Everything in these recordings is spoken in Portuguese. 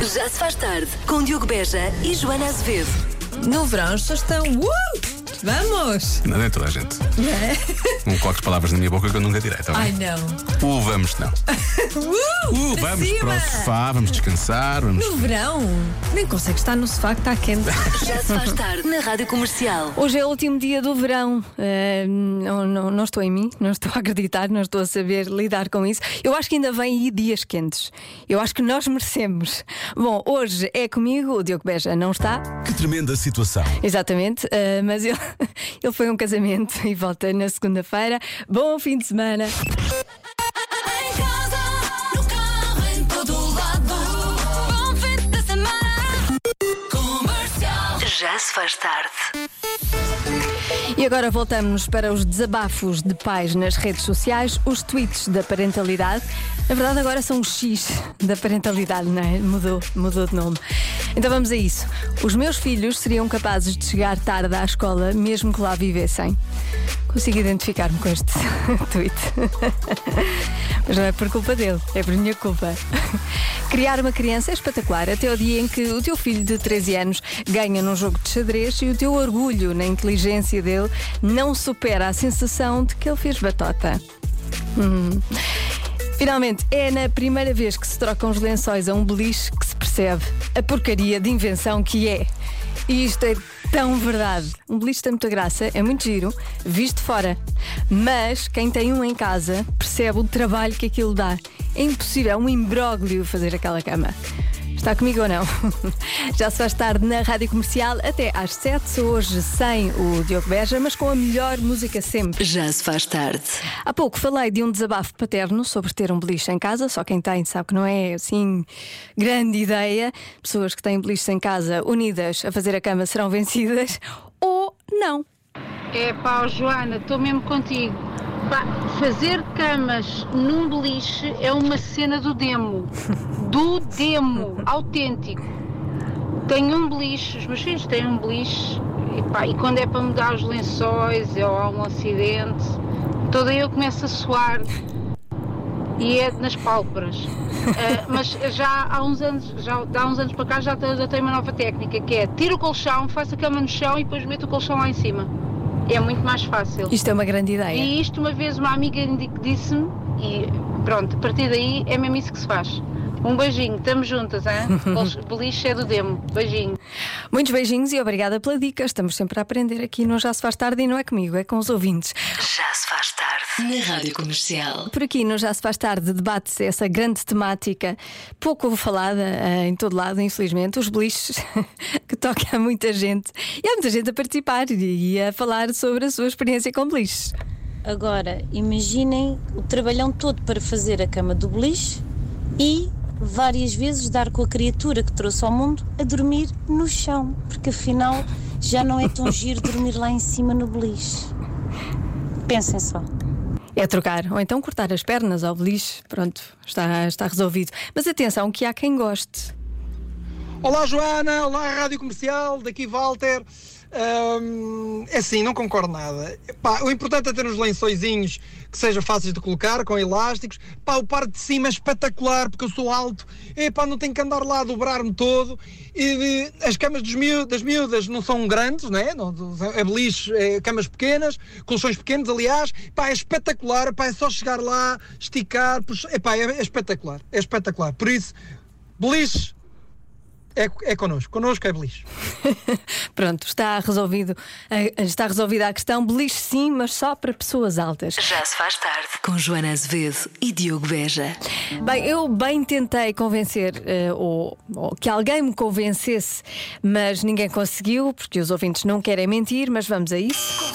Já se faz tarde com Diogo Beja e Joana Azevedo. No verão pessoas estão. Uh! Vamos! Não é toda a gente. É? Não coloques palavras na minha boca que eu nunca direi, tá Ai bem? não! Uh, vamos não. Uh! Uh, para vamos cima. para o sofá, vamos descansar, vamos. No verão! Nem consegue estar no sofá que está quente. Já se faz tarde na Rádio Comercial. Hoje é o último dia do verão. Eh, não, não, não estou em mim, não estou a acreditar, não estou a saber lidar com isso. Eu acho que ainda vêm aí dias quentes. Eu acho que nós merecemos. Bom, hoje é comigo, o Diogo Beja não está, Que tremenda situação. exatamente, eh, mas ele, ele foi a um casamento e volta na segunda-feira. Bom fim de semana. Em casa, no carro, em todo lado. Bom fim de semana. Comercial. Já se faz tarde. E agora voltamos para os desabafos de pais nas redes sociais, os tweets da parentalidade. Na verdade, agora são os X da parentalidade, não é? Mudou, mudou de nome. Então vamos a isso. Os meus filhos seriam capazes de chegar tarde à escola, mesmo que lá vivessem. Consigo identificar-me com este tweet. Mas não é por culpa dele, é por minha culpa. Criar uma criança é espetacular, até o dia em que o teu filho de 13 anos ganha num jogo de xadrez e o teu orgulho na inteligência dele não supera a sensação de que ele fez batota. Hum. Finalmente, é na primeira vez que se trocam os lençóis a um beliche que se percebe a porcaria de invenção que é. E isto é tão verdade. Um beliche tem muita graça, é muito giro, visto fora. Mas quem tem um em casa percebe o trabalho que aquilo dá. É impossível, é um imbróglio fazer aquela cama. Está comigo ou não? Já se faz tarde na rádio comercial até às 7, hoje sem o Diogo Beja, mas com a melhor música sempre. Já se faz tarde. Há pouco falei de um desabafo paterno sobre ter um beliche em casa, só quem tem sabe que não é assim grande ideia. Pessoas que têm beliches em casa unidas a fazer a cama serão vencidas ou não. É ó, Joana, estou mesmo contigo. Pá, fazer camas num beliche é uma cena do demo. Do demo, autêntico. Tenho um beliche, os meus filhos têm um beliche, e, pá, e quando é para mudar os lençóis ou há um acidente, toda eu começo a suar e é nas pálpebras. Ah, mas já há uns anos, já há uns anos para cá já, te- já tenho uma nova técnica que é tiro o colchão, faço a cama no chão e depois meto o colchão lá em cima. É muito mais fácil. Isto é uma grande ideia. E isto uma vez uma amiga disse-me e pronto, a partir daí é mesmo isso que se faz. Um beijinho, estamos juntas, hein? Beliche é do demo. Beijinho. Muitos beijinhos e obrigada pela dica. Estamos sempre a aprender aqui no Já Se Faz Tarde e não é comigo, é com os ouvintes. Já se faz tarde na Rádio Comercial. Por aqui no Já Se Faz Tarde debate-se essa grande temática, pouco falada eh, em todo lado, infelizmente, os beliches, que toca a muita gente. E há muita gente a participar e e a falar sobre a sua experiência com beliches. Agora, imaginem o trabalhão todo para fazer a cama do beliche e várias vezes dar com a criatura que trouxe ao mundo a dormir no chão, porque afinal já não é tão giro dormir lá em cima no beliche. Pensem só. É trocar, ou então cortar as pernas ao beliche. Pronto, está, está resolvido. Mas atenção, que há quem goste. Olá Joana, olá Rádio Comercial, daqui Walter. É assim, não concordo nada. Pá, o importante é ter uns lençóizinhos que sejam fáceis de colocar, com elásticos. Pá, o par de cima é espetacular, porque eu sou alto. E, pá, não tenho que andar lá a dobrar-me todo. E, as camas dos miú- das miúdas não são grandes, né? não é? Beliche, é camas pequenas, colchões pequenos, aliás. Pá, é espetacular. Pá, é só chegar lá, esticar. Puxar. É, é espetacular. É espetacular. Por isso, beliche é, é connosco. Connosco é beliche. Pronto, está resolvido, eh, está resolvida a questão. Beliche sim, mas só para pessoas altas. Já se faz tarde com Joana Azevedo e Diogo Beja. Bem, eu bem tentei convencer, eh, ou, ou que alguém me convencesse, mas ninguém conseguiu, porque os ouvintes não querem mentir, mas vamos a isso.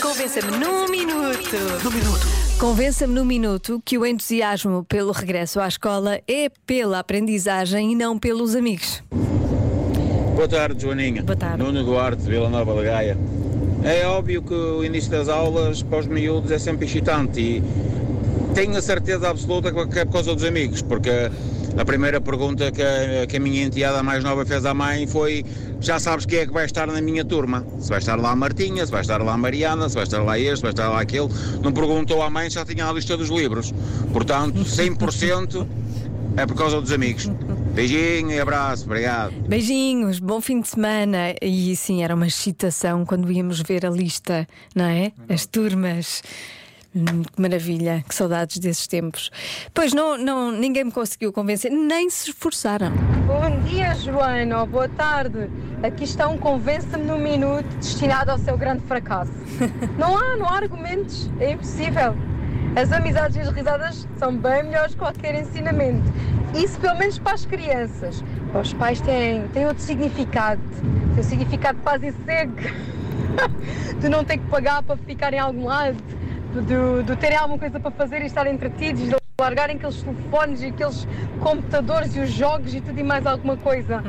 Convença-me num minuto. Num minuto. Convença-me num minuto que o entusiasmo pelo regresso à escola é pela aprendizagem e não pelos amigos. Boa tarde, Joaninha. Boa tarde. Nuno Duarte, Vila Nova da Gaia. É óbvio que o início das aulas para os miúdos é sempre excitante e tenho a certeza absoluta que é por causa dos amigos, porque a primeira pergunta que a, que a minha enteada mais nova fez à mãe foi já sabes quem é que vai estar na minha turma? Se vai estar lá a Martinha, se vai estar lá a Mariana, se vai estar lá este, se vai estar lá aquele. Não perguntou à mãe já tinha a lista dos livros. Portanto, 100% é por causa dos amigos. Beijinho e abraço, obrigado. Beijinhos, bom fim de semana. E sim, era uma excitação quando íamos ver a lista, não é? As turmas. Hum, que maravilha, que saudades desses tempos. Pois não, não, ninguém me conseguiu convencer, nem se esforçaram. Bom dia, Joana. Boa tarde. Aqui está um convence-me num minuto destinado ao seu grande fracasso. Não há, não há argumentos. É impossível. As amizades e as risadas são bem melhores que qualquer ensinamento. Isso pelo menos para as crianças. Para os pais têm, têm outro significado. Tem o significado de paz e sossego. de não ter que pagar para ficar em algum lado. De, de terem alguma coisa para fazer e estarem entretidos. De largarem aqueles telefones e aqueles computadores e os jogos e tudo e mais alguma coisa.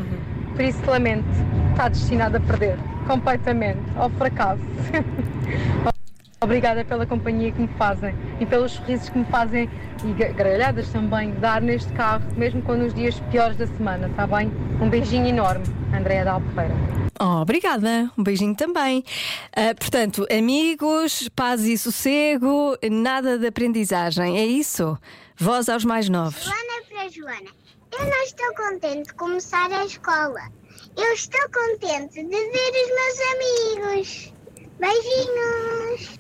Por isso, lamento. Está destinado a perder. Completamente. Ao fracasso. Obrigada pela companhia que me fazem e pelos sorrisos que me fazem e ga- gargalhadas também dar neste carro, mesmo quando os dias piores da semana, está bem? Um beijinho enorme, Andréa da Albufeira. Oh, obrigada, um beijinho também. Ah, portanto, amigos, paz e sossego, nada de aprendizagem, é isso? Voz aos mais novos. Joana para Joana. Eu não estou contente de começar a escola. Eu estou contente de ver os meus amigos. Beijinhos.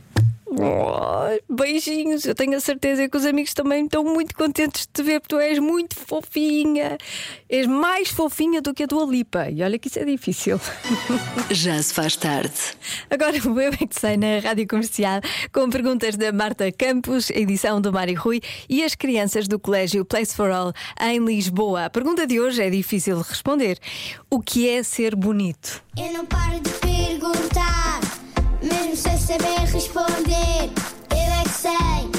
Oh, beijinhos, eu tenho a certeza que os amigos também estão muito contentes de te ver, porque tu és muito fofinha. És mais fofinha do que a tua Lipa. E olha que isso é difícil. Já se faz tarde. Agora o Eu é que sei na Rádio Comercial, com perguntas da Marta Campos, edição do Mário Rui e as crianças do Colégio Place for All em Lisboa. A pergunta de hoje é difícil de responder. O que é ser bonito? Eu não paro de perguntar, mesmo sem saber responder. Eu é que sei,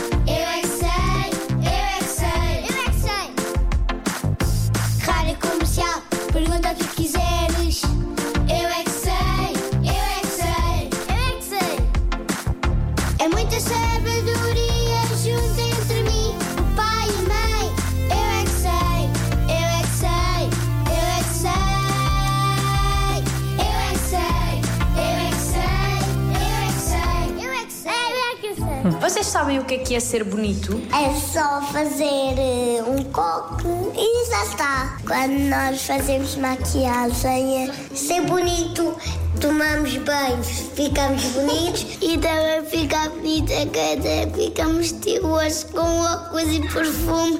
o que é que é ser bonito? É só fazer eh, um coque e já está. Quando nós fazemos maquiagem, é ser bonito, tomamos banho, ficamos bonitos e também fica bonita a cara, ficamos estilosos com óculos e perfume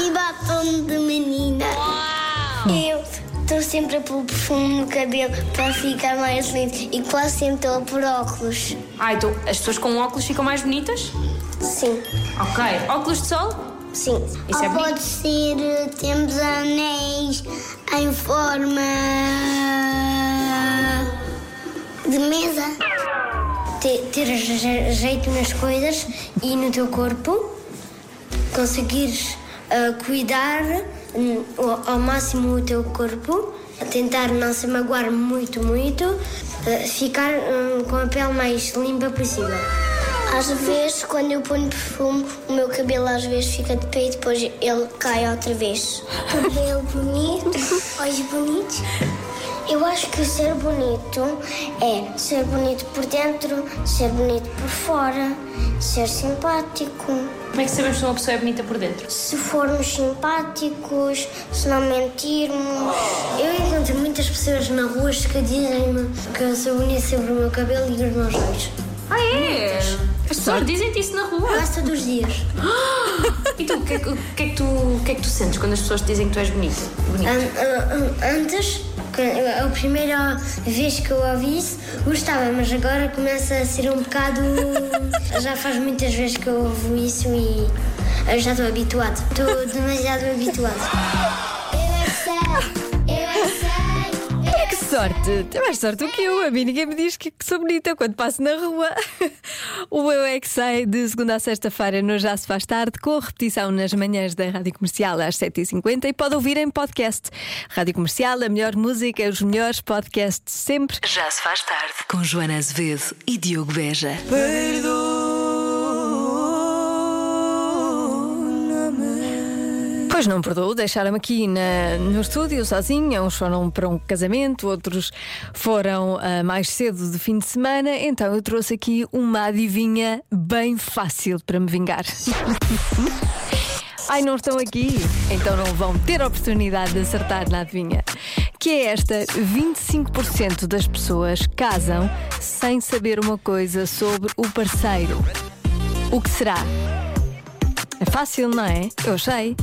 e batom de menina. Eu estou sempre a pôr perfume no cabelo para ficar mais lindo e quase sempre estou a pôr óculos. Ah, então as pessoas com óculos ficam mais bonitas? Sim. Ok. Óculos de sol? Sim. Isso é Ou pode ser, eh, temos anéis em forma de mesa. Ter, ter je- jeito nas coisas e no teu corpo, conseguires ah, cuidar ao, máximo o teu corpo, tentar não se magoar muito, muito, ficar hum, com a pele mais limpa possível. Às vezes, quando eu ponho perfume, o meu cabelo às vezes fica de pé e depois ele cai outra vez. Cabelo bonito, olhos bonitos. Eu acho que ser bonito é ser bonito por dentro, ser bonito por fora, ser simpático. Como é que sabemos se uma pessoa é bonita por dentro? Se formos simpáticos, se não mentirmos. Eu encontro muitas pessoas na rua que dizem-me que eu sou bonita sobre o meu cabelo e os meus olhos. Ah, é? As pessoas dizem-te isso na rua. Quase todos os dias. E tu, o que, é que- o que é que tu, o que é que tu sentes quando as pessoas te dizem que tu és bonita? bonita? An- an- an- Antes, a primeira vez que eu ouvi isso, gostava, mas agora começa a ser um bocado. Já faz muitas vezes que eu ouvo isso e eu já estou habituado. Estou demasiado habituado. Sorte! Tem mais sorte do que eu. A mim ninguém me diz que, que sou bonita quando passo na rua. O Eu É Que Sei, de segunda a sexta-feira, no Já Se Faz Tarde, com repetição nas manhãs da Rádio Comercial às 7h50 e pode ouvir em podcast. Rádio Comercial, a melhor música, os melhores podcasts sempre. Já se faz tarde. Com Joana Azevedo e Diogo Beja. Pois não perdoou, deixaram-me aqui na- no estúdio sozinha. Uns foram para um casamento, outros foram ah, mais cedo de fim de semana. Então eu trouxe aqui uma adivinha bem fácil para me vingar. Ai, não estão aqui? Então não vão ter a oportunidade de acertar na adivinha. Que é esta: 25% das pessoas casam sem saber uma coisa sobre o parceiro. O que será? É fácil, não é? Eu sei.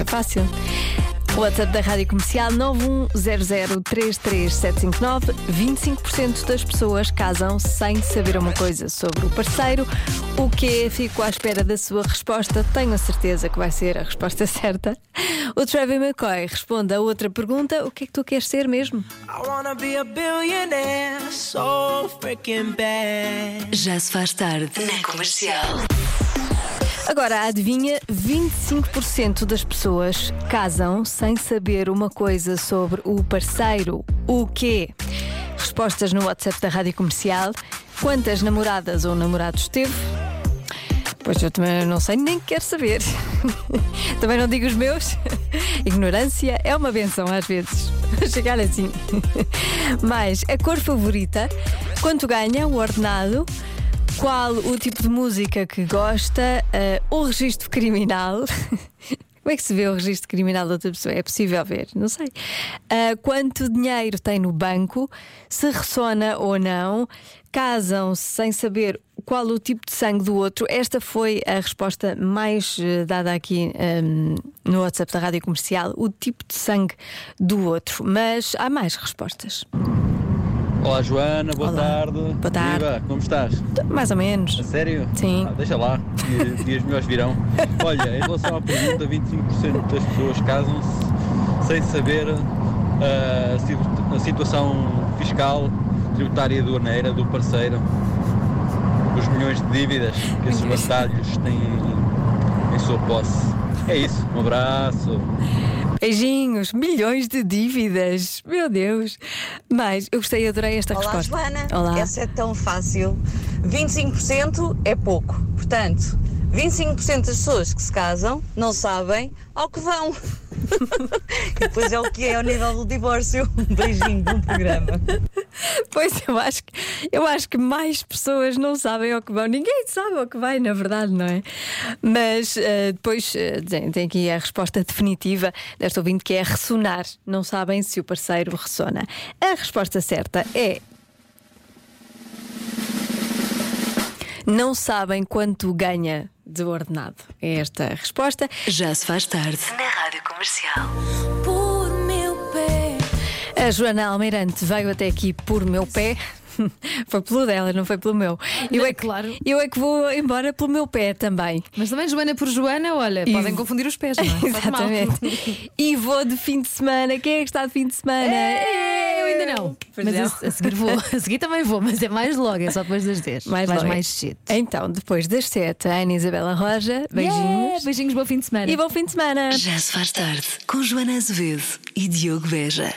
É fácil. O WhatsApp da Rádio Comercial 910033759. 25% das pessoas casam sem saber uma coisa sobre o parceiro. O que Fico à espera da sua resposta. Tenho a certeza que vai ser a resposta certa. O Trevor McCoy responde a outra pergunta: O que é que tu queres ser mesmo? Já se faz tarde na comercial. Agora, adivinha: 25% das pessoas casam sem saber uma coisa sobre o parceiro. O quê? Respostas no WhatsApp da Rádio Comercial. Quantas namoradas ou namorados teve? Pois eu também não sei, nem quero saber. também não digo os meus. Ignorância é uma benção às vezes. Chegar assim. Mais, a cor favorita, quanto ganha o ordenado, qual o tipo de música que gosta, eh, o registro criminal. Como é que se vê o registro criminal da outra pessoa? É possível ver? Não sei. Ah, quanto dinheiro tem no banco? Se ressona ou não? Casam-se sem saber qual o tipo de sangue do outro? Esta foi a resposta mais eh, dada aqui ahm, no WhatsApp da Rádio Comercial: o tipo de sangue do outro. Mas há mais respostas. Olá Joana, boa Olá. tarde. Boa tarde. Viva, como estás? Mais ou menos. A sério? Sim. Ah, deixa lá, que dias melhores virão. Olha, em relação à pergunta, 25% das pessoas casam-se sem saber a situ- a situação fiscal, tributária e aduaneira do parceiro, os milhões de dívidas que esses batalhos têm em sua posse. É isso, um abraço. Beijinhos, milhões de dívidas. Meu Deus. Mas eu gostei, adorei esta Olá, resposta. Joana. Olá. Essa é tão fácil. 25% é pouco. Portanto, 25% das pessoas que se casam não sabem ao que vão. e depois é o que é ao nível do divórcio. Um beijinho, bom programa. Pois eu acho que eu acho que mais pessoas não sabem ao que vão. Ninguém sabe ao que vai, na verdade, não é? Mas eh, depois tem, tem aqui a resposta definitiva desta ouvinte que é ressonar. Não sabem se o parceiro ressona. A resposta certa é. Não sabem quanto ganha de ordenado. É esta a resposta. Já se faz tarde na Rádio Comercial. A Joana Almeirante veio até aqui por meu pé. Foi pelo dela, não foi pelo meu. Eu é, que, claro. eu é que vou embora pelo meu pé também. Mas também Joana por Joana, olha, E- podem confundir os pés, não é? Exatamente. e vou de fim de semana. Quem é que está de fim de semana? É, eu ainda não. Pois mas é. a, a seguir vou. A seguir também vou, mas é mais logo, é só depois das 10. Mais logo. mais cedo. Então, depois das 7, a Ana Isabela Roja. Beijinhos. Yeah, beijinhos, bom fim de semana. E bom fim de semana. Já se faz tarde com Joana Azevedo e Diogo Beja.